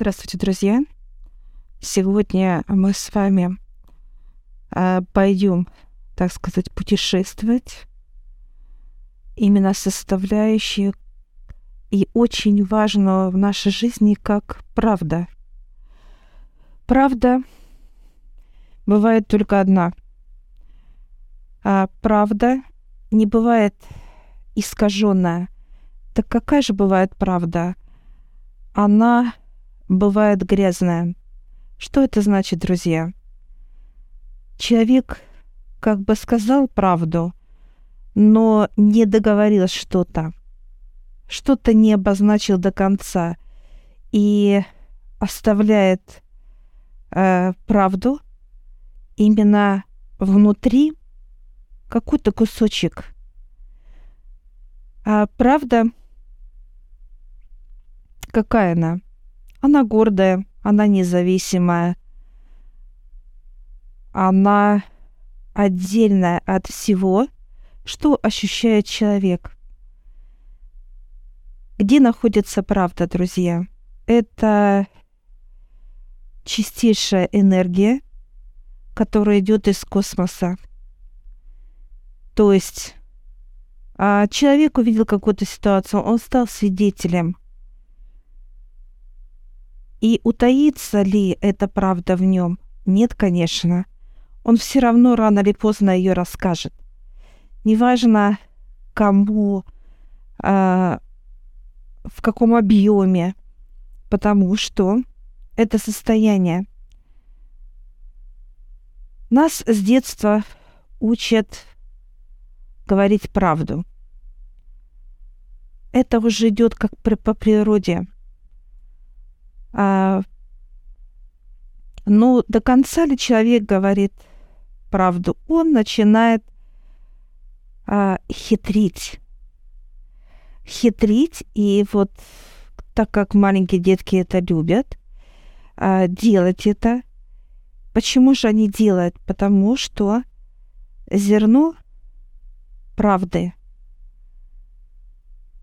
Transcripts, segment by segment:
Здравствуйте, друзья! Сегодня мы с вами э, пойдем, так сказать, путешествовать именно составляющие и очень важную в нашей жизни как правда. Правда бывает только одна. А правда не бывает искаженная. Так какая же бывает правда? Она бывает грязная. Что это значит, друзья? Человек как бы сказал правду, но не договорил что-то. Что-то не обозначил до конца и оставляет э, правду именно внутри какой-то кусочек. А правда, какая она? Она гордая, она независимая, она отдельная от всего, что ощущает человек. Где находится правда, друзья? Это чистейшая энергия, которая идет из космоса. То есть а человек увидел какую-то ситуацию, он стал свидетелем. И утаится ли эта правда в нем? Нет, конечно. Он все равно рано или поздно ее расскажет. Неважно, кому, э, в каком объеме, потому что это состояние. Нас с детства учат говорить правду. Это уже идет как по природе. А, ну, до конца ли человек говорит правду? Он начинает а, хитрить. Хитрить, и вот так как маленькие детки это любят, а, делать это. Почему же они делают? Потому что зерно правды,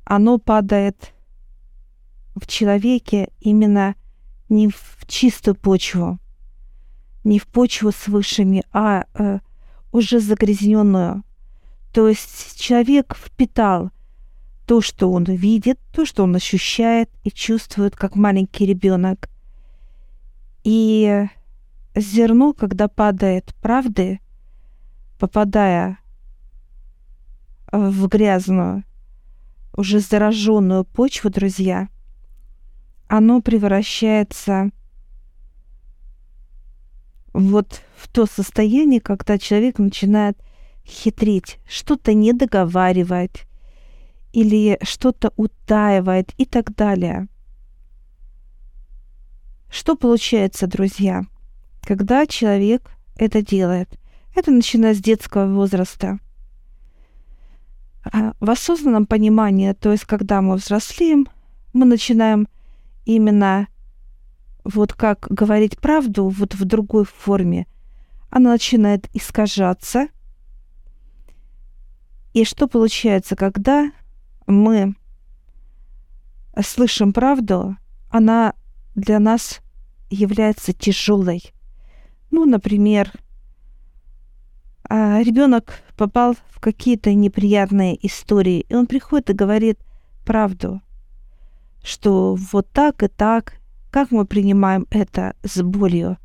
оно падает в человеке именно не в чистую почву, не в почву с высшими, а э, уже загрязненную. То есть человек впитал то, что он видит, то, что он ощущает и чувствует, как маленький ребенок. И зерно, когда падает правды, попадая в грязную, уже зараженную почву, друзья, оно превращается вот в то состояние, когда человек начинает хитрить, что-то не договаривать или что-то утаивает и так далее. Что получается, друзья, когда человек это делает? Это начинает с детского возраста. А в осознанном понимании, то есть когда мы взрослеем, мы начинаем именно вот как говорить правду вот в другой форме. Она начинает искажаться. И что получается, когда мы слышим правду, она для нас является тяжелой. Ну, например, а ребенок попал в какие-то неприятные истории, и он приходит и говорит правду, что вот так и так, как мы принимаем это с болью,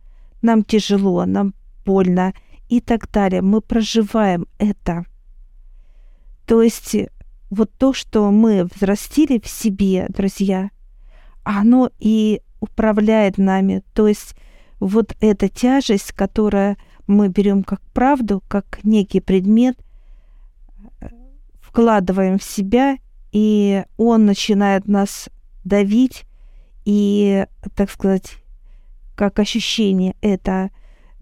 нам тяжело, нам больно и так далее. Мы проживаем это. То есть вот то, что мы взрастили в себе, друзья, оно и управляет нами. То есть вот эта тяжесть, которая мы берем как правду, как некий предмет, вкладываем в себя, и он начинает нас давить, и, так сказать, как ощущение это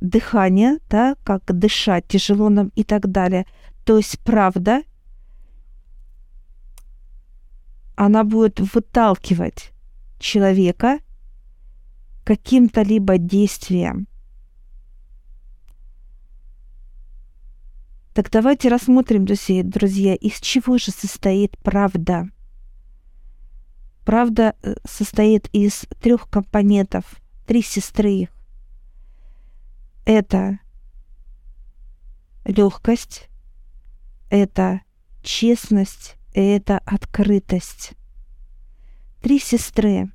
дыхание, да, как дышать тяжело нам и так далее. То есть правда, она будет выталкивать человека каким-то либо действием. Так давайте рассмотрим, друзья, из чего же состоит правда. Правда э, состоит из трех компонентов, три сестры. Это легкость, это честность и это открытость. Три сестры.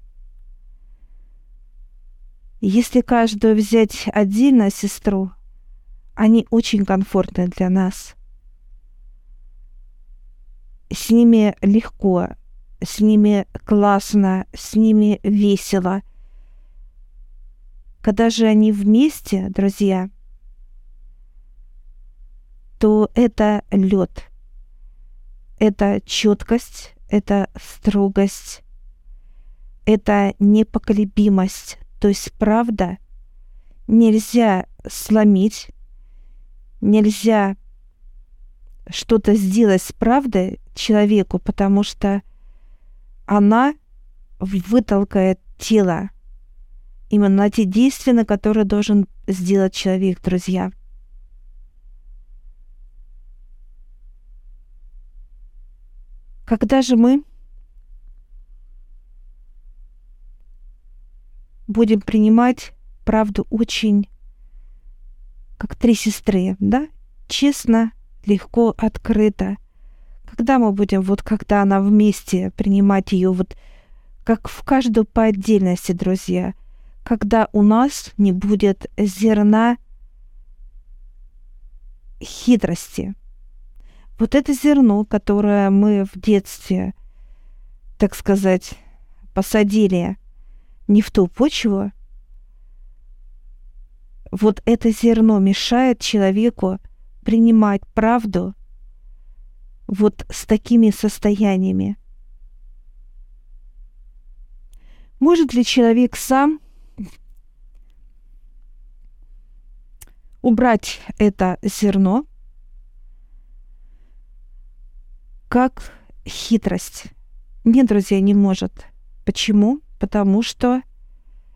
Если каждую взять отдельно сестру, они очень комфортны для нас. С ними легко, с ними классно, с ними весело. Когда же они вместе, друзья, то это лед, это четкость, это строгость, это непоколебимость. То есть правда нельзя сломить, нельзя что-то сделать с правдой человеку, потому что она вытолкает тело именно на те действия, на которые должен сделать человек, друзья. Когда же мы будем принимать правду очень как три сестры, да? Честно, легко, открыто. Когда мы будем, вот когда она вместе, принимать ее вот как в каждую по отдельности, друзья, когда у нас не будет зерна хитрости. Вот это зерно, которое мы в детстве, так сказать, посадили не в ту почву, вот это зерно мешает человеку принимать правду вот с такими состояниями. Может ли человек сам убрать это зерно как хитрость. Нет, друзья, не может. Почему? Потому что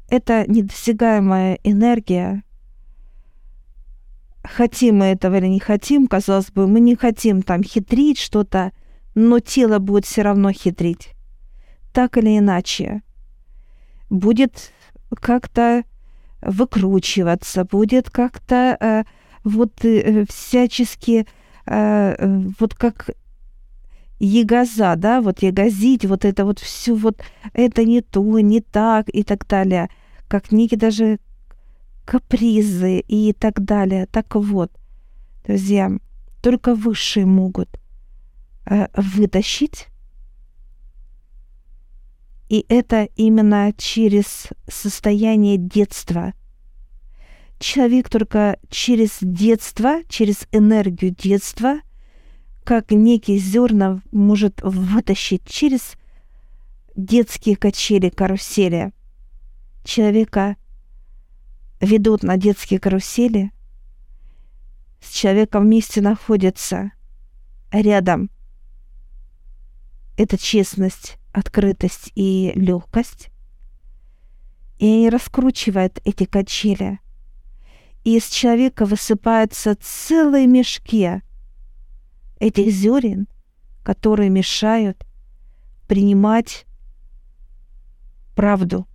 это недосягаемая энергия. Хотим мы этого или не хотим, казалось бы, мы не хотим там хитрить что-то, но тело будет все равно хитрить. Так или иначе. Будет как-то выкручиваться, будет как-то э, вот э, всячески э, вот как ягоза, да, вот ягозить, вот это вот все вот, это не то, не так и так далее, как некие даже капризы и так далее. Так вот, друзья, только высшие могут э, вытащить, и это именно через состояние детства. Человек только через детство, через энергию детства – как некие зерна может вытащить через детские качели, карусели. Человека ведут на детские карусели, с человеком вместе находятся рядом. Это честность, открытость и легкость. И они раскручивают эти качели. И из человека высыпаются целые мешки этих зерен, которые мешают принимать правду,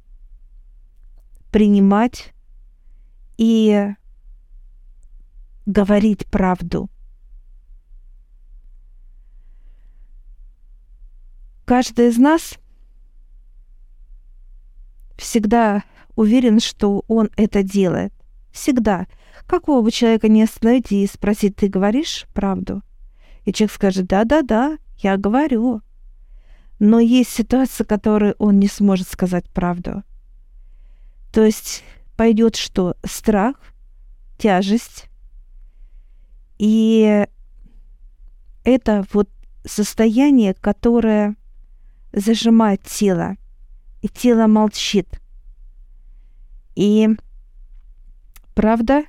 принимать и говорить правду. Каждый из нас всегда уверен, что он это делает. Всегда. Какого бы человека не остановить и спросить, ты говоришь правду – и человек скажет, да-да-да, я говорю. Но есть ситуация, в которой он не сможет сказать правду. То есть пойдет что? Страх, тяжесть. И это вот состояние, которое зажимает тело, и тело молчит. И правда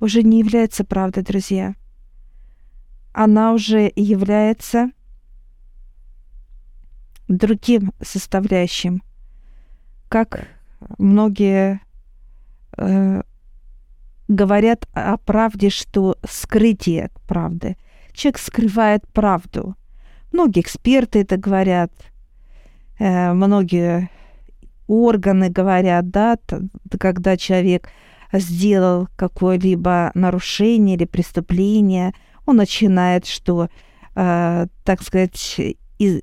уже не является правдой, друзья она уже является другим составляющим, как многие э, говорят о правде, что скрытие правды. Человек скрывает правду. Многие эксперты это говорят. э, многие органы говорят, да, когда человек сделал какое-либо нарушение или преступление, он начинает, что, э, так сказать, из,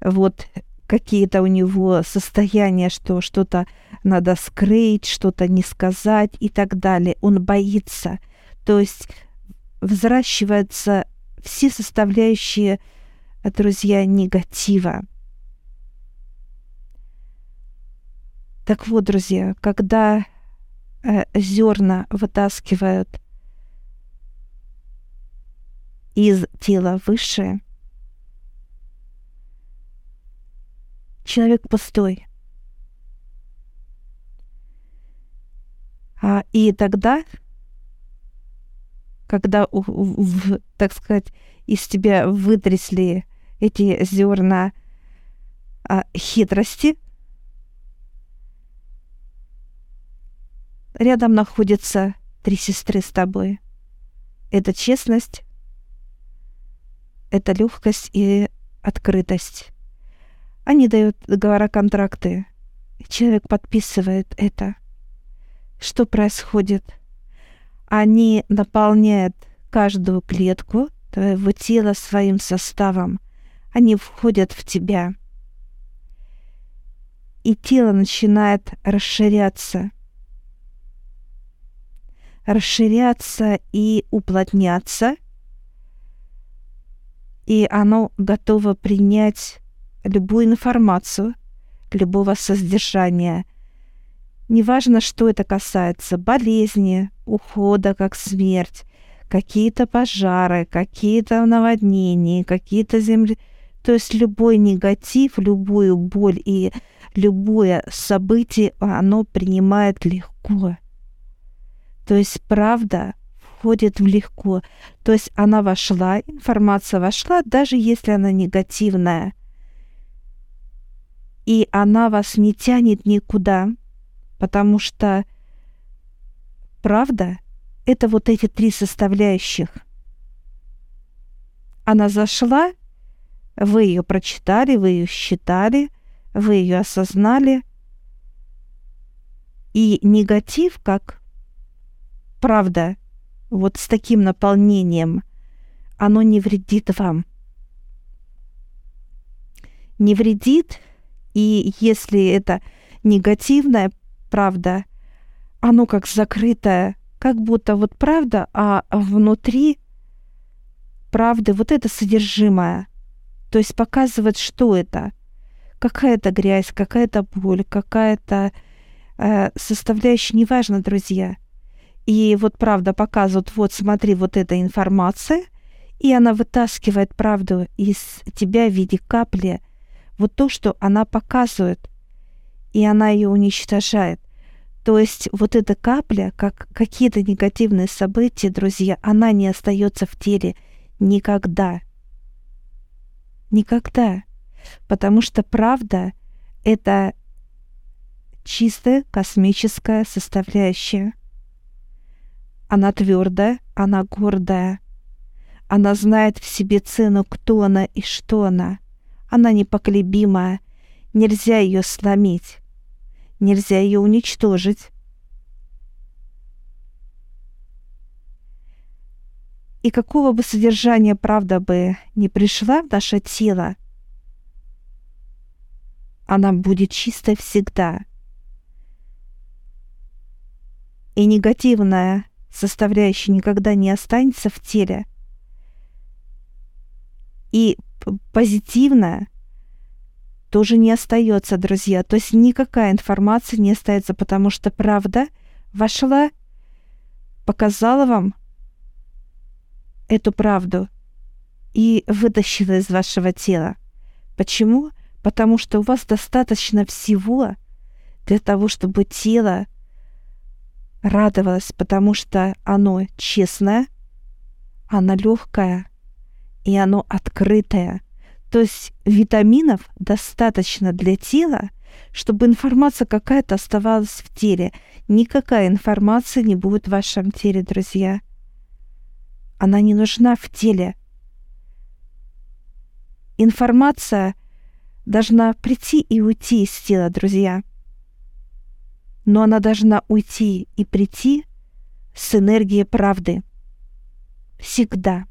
вот какие-то у него состояния, что что-то надо скрыть, что-то не сказать и так далее. Он боится. То есть взращиваются все составляющие, друзья, негатива. Так вот, друзья, когда э, зерна вытаскивают из тела выше, человек пустой. А, и тогда, когда, в, в, так сказать, из тебя вытрясли эти зерна а, хитрости, рядом находятся три сестры с тобой. Это честность, это легкость и открытость. Они дают договора, контракты. Человек подписывает это. Что происходит? Они наполняют каждую клетку твоего тела своим составом. Они входят в тебя. И тело начинает расширяться. Расширяться и уплотняться. И оно готово принять любую информацию, любого содержания. Неважно, что это касается, болезни, ухода, как смерть, какие-то пожары, какие-то наводнения, какие-то земли... То есть любой негатив, любую боль и любое событие оно принимает легко. То есть правда входит в легко. То есть она вошла, информация вошла, даже если она негативная – и она вас не тянет никуда, потому что правда — это вот эти три составляющих. Она зашла, вы ее прочитали, вы ее считали, вы ее осознали, и негатив, как правда, вот с таким наполнением, оно не вредит вам. Не вредит и если это негативная правда, оно как закрытое, как будто вот правда, а внутри правды вот это содержимое. То есть показывает, что это. Какая-то грязь, какая-то боль, какая-то э, составляющая, неважно, друзья. И вот правда показывают, вот смотри, вот эта информация, и она вытаскивает правду из тебя в виде капли – вот то, что она показывает, и она ее уничтожает. То есть вот эта капля, как какие-то негативные события, друзья, она не остается в теле никогда. Никогда. Потому что правда — это чистая космическая составляющая. Она твердая, она гордая. Она знает в себе цену, кто она и что она. Она непоколебимая. Нельзя ее сломить. Нельзя ее уничтожить. И какого бы содержания правда бы не пришла в наше тело, она будет чистой всегда. И негативная составляющая никогда не останется в теле. И позитивное тоже не остается, друзья. То есть никакая информация не остается, потому что правда вошла, показала вам эту правду и вытащила из вашего тела. Почему? Потому что у вас достаточно всего для того, чтобы тело радовалось, потому что оно честное, оно легкое, и оно открытое. То есть витаминов достаточно для тела, чтобы информация какая-то оставалась в теле. Никакая информация не будет в вашем теле, друзья. Она не нужна в теле. Информация должна прийти и уйти из тела, друзья. Но она должна уйти и прийти с энергией правды. Всегда.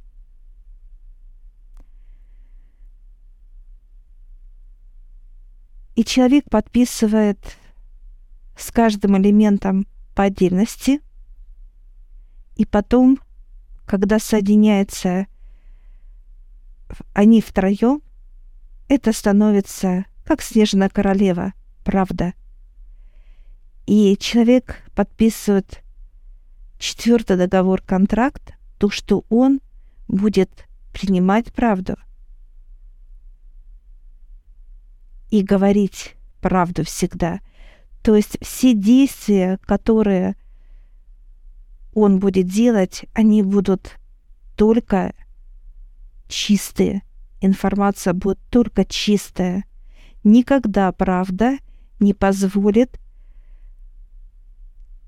И человек подписывает с каждым элементом по отдельности, и потом, когда соединяются они втроем, это становится как снежная королева, правда. И человек подписывает четвертый договор-контракт, то, что он будет принимать правду и говорить правду всегда. То есть все действия, которые он будет делать, они будут только чистые. Информация будет только чистая. Никогда правда не позволит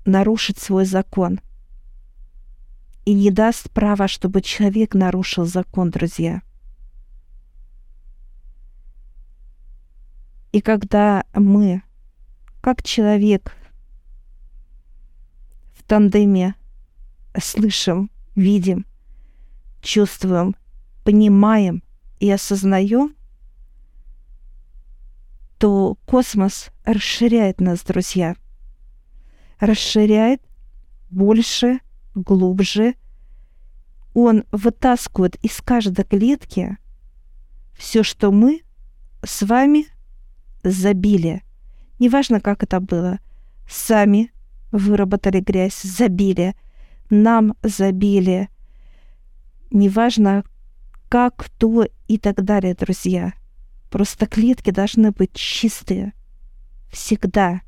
нарушить свой закон. И не даст права, чтобы человек нарушил закон, друзья. И когда мы, как человек, в тандеме слышим, видим, чувствуем, понимаем и осознаем, то космос расширяет нас, друзья. Расширяет больше, глубже. Он вытаскивает из каждой клетки все, что мы с вами забили. Неважно, как это было. Сами выработали грязь, забили. Нам забили. Неважно, как, кто и так далее, друзья. Просто клетки должны быть чистые. Всегда.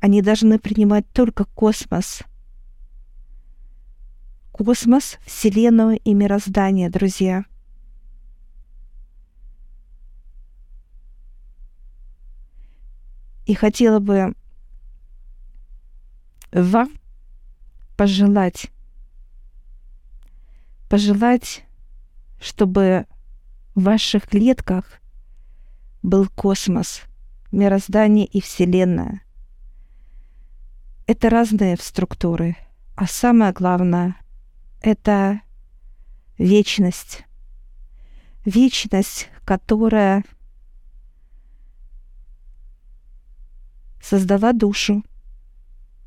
Они должны принимать только космос. Космос, Вселенную и мироздание, друзья. И хотела бы вам пожелать, пожелать чтобы в ваших клетках был космос, мироздание и Вселенная. Это разные структуры, а самое главное — это вечность. Вечность, которая создала душу,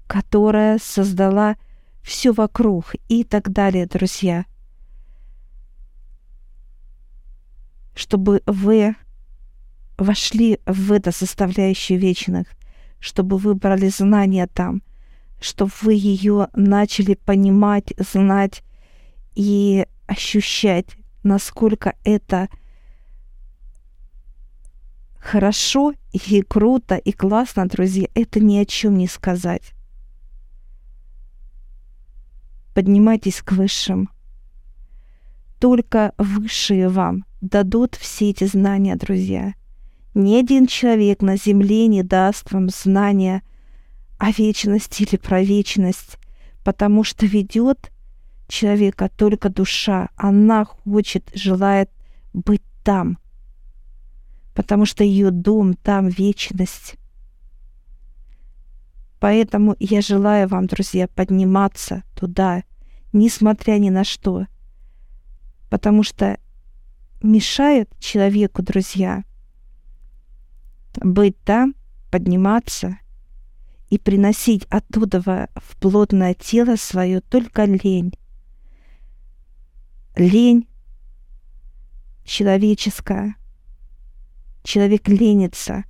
которая создала все вокруг и так далее, друзья. чтобы вы вошли в это составляющую вечных, чтобы вы брали знания там, чтобы вы ее начали понимать, знать и ощущать, насколько это хорошо и круто и классно, друзья, это ни о чем не сказать. Поднимайтесь к высшим. Только высшие вам дадут все эти знания, друзья. Ни один человек на земле не даст вам знания о вечности или про вечность, потому что ведет человека только душа. Она хочет, желает быть там, потому что ее дом там вечность. Поэтому я желаю вам, друзья, подниматься туда, несмотря ни на что, потому что мешает человеку, друзья, быть там, подниматься и приносить оттуда в плотное тело свое только лень. Лень человеческая. Человек ленится.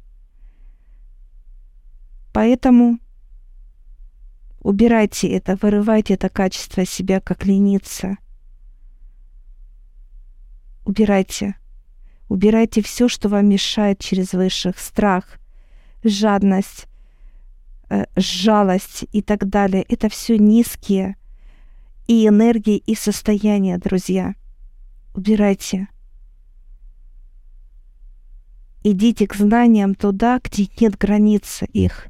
Поэтому убирайте это, вырывайте это качество себя, как лениться – Убирайте. Убирайте все, что вам мешает через высших. Страх, жадность, э, жалость и так далее. Это все низкие и энергии, и состояния, друзья. Убирайте. Идите к знаниям туда, где нет границы их.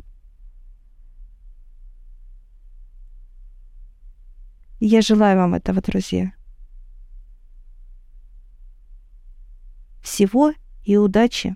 Я желаю вам этого, друзья. Всего и удачи!